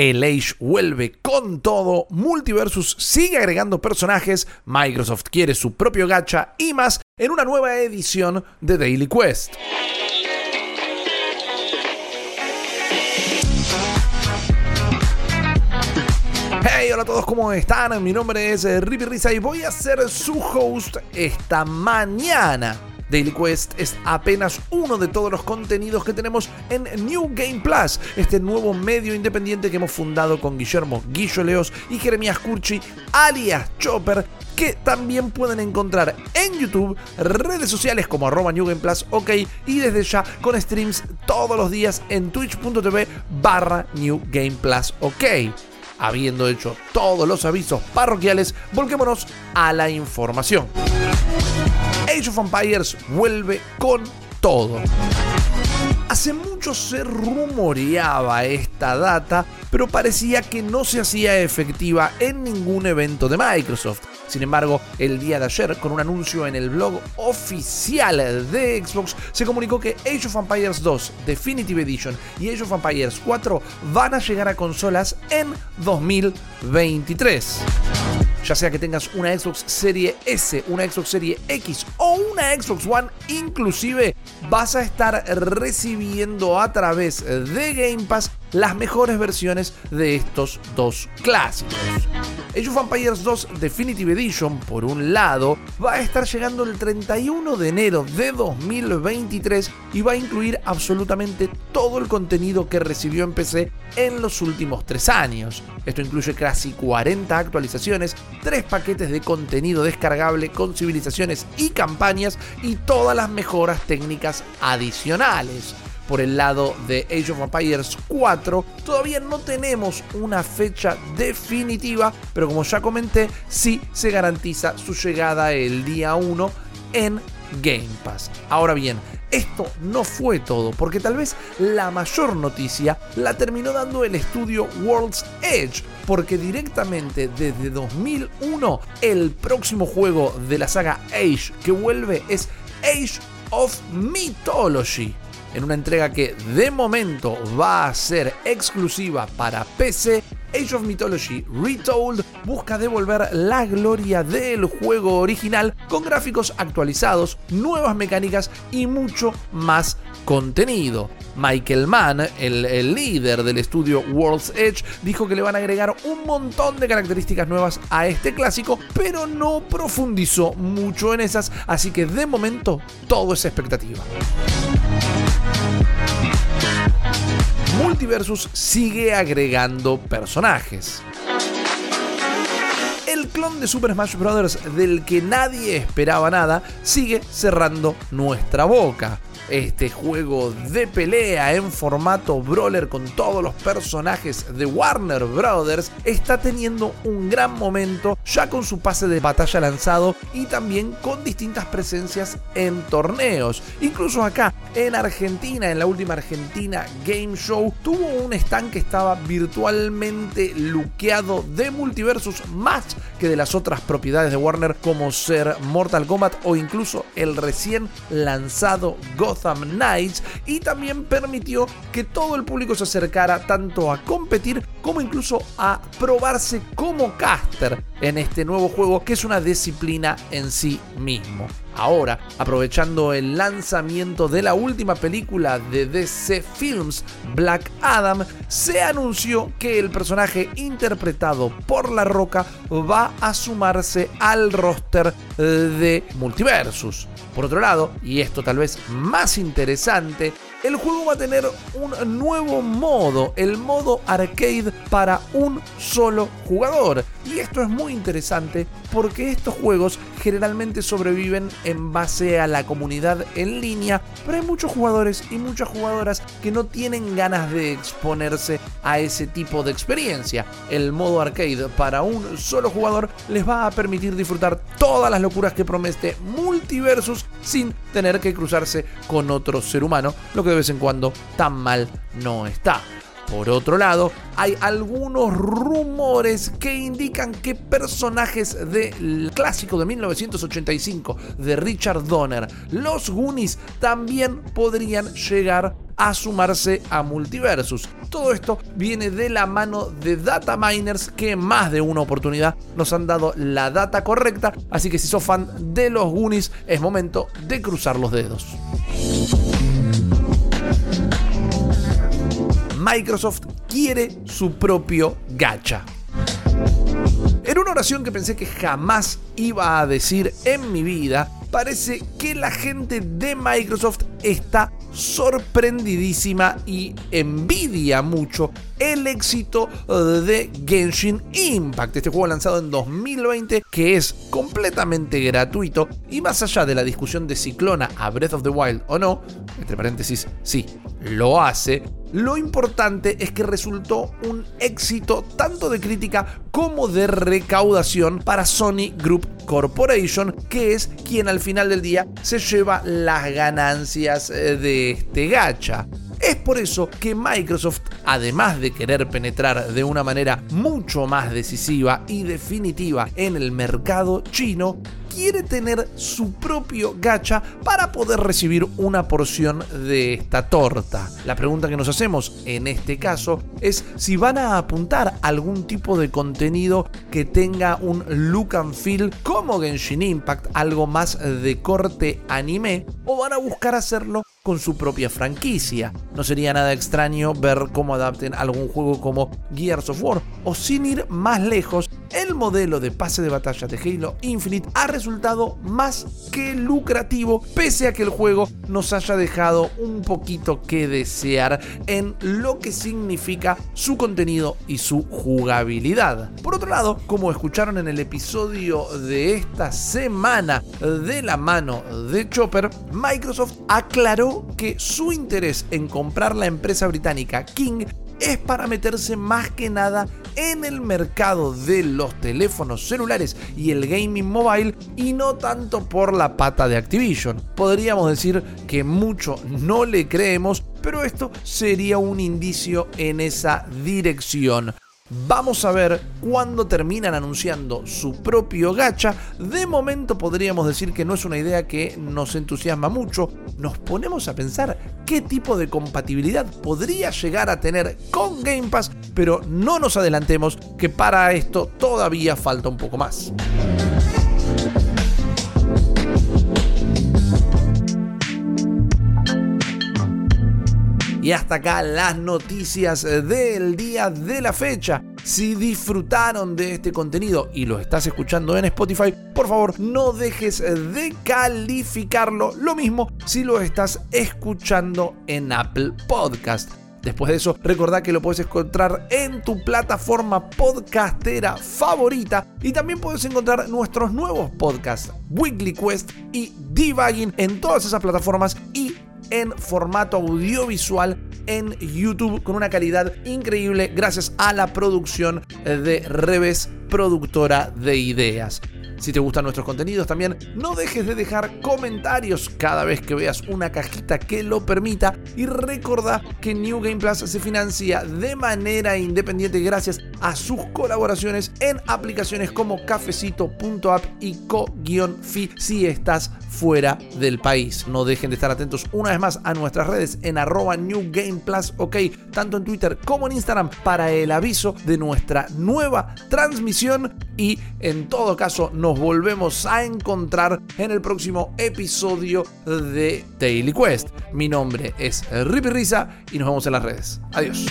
El Age vuelve con todo, Multiversus sigue agregando personajes, Microsoft quiere su propio gacha y más en una nueva edición de Daily Quest. Hey, hola a todos, ¿cómo están? Mi nombre es Rippy Risa y voy a ser su host esta mañana. Daily Quest es apenas uno de todos los contenidos que tenemos en New Game Plus, este nuevo medio independiente que hemos fundado con Guillermo Guillo Leos y Jeremías Curchi, alias Chopper, que también pueden encontrar en YouTube, redes sociales como arroba New Game Plus, ok, y desde ya con streams todos los días en twitch.tv barra New Game Plus, ok. Habiendo hecho todos los avisos parroquiales, volquémonos a la información. Age of Empires vuelve con todo. Hace mucho se rumoreaba esta data, pero parecía que no se hacía efectiva en ningún evento de Microsoft. Sin embargo, el día de ayer, con un anuncio en el blog oficial de Xbox, se comunicó que Age of Empires 2 Definitive Edition y Age of Empires 4 van a llegar a consolas en 2023 ya sea que tengas una Xbox Serie S, una Xbox Serie X o una Xbox One, inclusive vas a estar recibiendo a través de Game Pass las mejores versiones de estos dos clásicos. Age of Empires 2 Definitive Edition, por un lado, va a estar llegando el 31 de enero de 2023 y va a incluir absolutamente todo el contenido que recibió en PC en los últimos tres años. Esto incluye casi 40 actualizaciones, 3 paquetes de contenido descargable con civilizaciones y campañas y todas las mejoras técnicas adicionales por el lado de Age of Empires 4. Todavía no tenemos una fecha definitiva, pero como ya comenté, sí se garantiza su llegada el día 1 en Game Pass. Ahora bien, esto no fue todo, porque tal vez la mayor noticia la terminó dando el estudio World's Edge, porque directamente desde 2001 el próximo juego de la saga Age que vuelve es Age of Mythology en una entrega que de momento va a ser exclusiva para PC, Age of Mythology Retold busca devolver la gloria del juego original con gráficos actualizados, nuevas mecánicas y mucho más contenido. Michael Mann, el, el, líder del estudio World's Edge, dijo que le van a agregar un montón de características nuevas a este clásico, pero no profundizó mucho en esas, así que de momento todo es expectativa. Multiversus sigue agregando personajes. El clon de Super Smash Bros. del que nadie esperaba nada sigue cerrando nuestra boca este juego de pelea en formato brawler con todos los personajes de Warner Brothers, está teniendo un gran momento ya con su pase de batalla lanzado y también con distintas presencias en torneos. Incluso acá en Argentina, en la última Argentina Game Show, tuvo un stand que estaba virtualmente luqueado de multiversus más que de las otras propiedades de Warner como ser Mortal Kombat o incluso el recién lanzado God Knights y también permitió que todo el público se acercara tanto a competir como incluso a probarse como caster en este nuevo juego que es una disciplina en sí mismo. Ahora, aprovechando el lanzamiento de la última película de DC Films, Black Adam, se anunció que el personaje interpretado por La Roca va a sumarse al roster de Multiversus. Por otro lado, y esto tal vez más interesante, el juego va a tener un nuevo modo, el modo arcade para un solo jugador. Y esto es muy interesante porque estos juegos generalmente sobreviven en base a la comunidad en línea, pero hay muchos jugadores y muchas jugadoras que no tienen ganas de exponerse a ese tipo de experiencia. El modo arcade para un solo jugador les va a permitir disfrutar todas las locuras que promete Multiversus sin tener que cruzarse con otro ser humano, lo que de vez en cuando tan mal no está. Por otro lado, hay algunos rumores que indican que personajes del clásico de 1985 de Richard Donner, los Goonies, también podrían llegar a sumarse a Multiversus. Todo esto viene de la mano de data miners que más de una oportunidad nos han dado la data correcta, así que si sos fan de los Goonies es momento de cruzar los dedos. Microsoft quiere su propio gacha. En una oración que pensé que jamás iba a decir en mi vida, parece que la gente de Microsoft está sorprendidísima y envidia mucho el éxito de Genshin Impact, este juego lanzado en 2020 que es completamente gratuito. Y más allá de la discusión de Ciclona a Breath of the Wild o no, entre paréntesis, sí, lo hace, lo importante es que resultó un éxito tanto de crítica como de recaudación para Sony Group Corporation, que es quien al final del día se lleva las ganancias eh, de este gacha. Es por eso que Microsoft, además de querer penetrar de una manera mucho más decisiva y definitiva en el mercado chino, quiere tener su propio gacha para poder recibir una porción de esta torta. La pregunta que nos hacemos en este caso es si van a apuntar algún tipo de contenido que tenga un look and feel como Genshin Impact, algo más de corte anime, o van a buscar hacerlo con su propia franquicia. No sería nada extraño ver cómo adapten algún juego como Gears of War o sin ir más lejos, el modelo de pase de batalla de Halo Infinite ha resultado más que lucrativo, pese a que el juego nos haya dejado un poquito que desear en lo que significa su contenido y su jugabilidad. Por otro lado, como escucharon en el episodio de esta semana de la mano de Chopper, Microsoft aclaró que su interés en comprar la empresa británica King es para meterse más que nada en el mercado de los teléfonos celulares y el gaming mobile y no tanto por la pata de Activision. Podríamos decir que mucho no le creemos, pero esto sería un indicio en esa dirección. Vamos a ver cuándo terminan anunciando su propio gacha. De momento podríamos decir que no es una idea que nos entusiasma mucho. Nos ponemos a pensar qué tipo de compatibilidad podría llegar a tener con Game Pass, pero no nos adelantemos que para esto todavía falta un poco más. Y hasta acá las noticias del día de la fecha. Si disfrutaron de este contenido y lo estás escuchando en Spotify, por favor no dejes de calificarlo. Lo mismo si lo estás escuchando en Apple Podcast. Después de eso, recordá que lo puedes encontrar en tu plataforma podcastera favorita y también puedes encontrar nuestros nuevos podcasts, Weekly Quest y Debugging en todas esas plataformas y en formato audiovisual en YouTube con una calidad increíble gracias a la producción de Reves, productora de ideas. Si te gustan nuestros contenidos también, no dejes de dejar comentarios cada vez que veas una cajita que lo permita y recordá que New Game Plus se financia de manera independiente gracias a sus colaboraciones en aplicaciones como cafecito.app y co-fi si estás fuera del país. No dejen de estar atentos una vez más a nuestras redes en arroba New Game Plus, ok, tanto en Twitter como en Instagram para el aviso de nuestra nueva transmisión y en todo caso nos volvemos a encontrar en el próximo episodio de Daily Quest. Mi nombre es Rippy Risa y nos vemos en las redes. Adiós.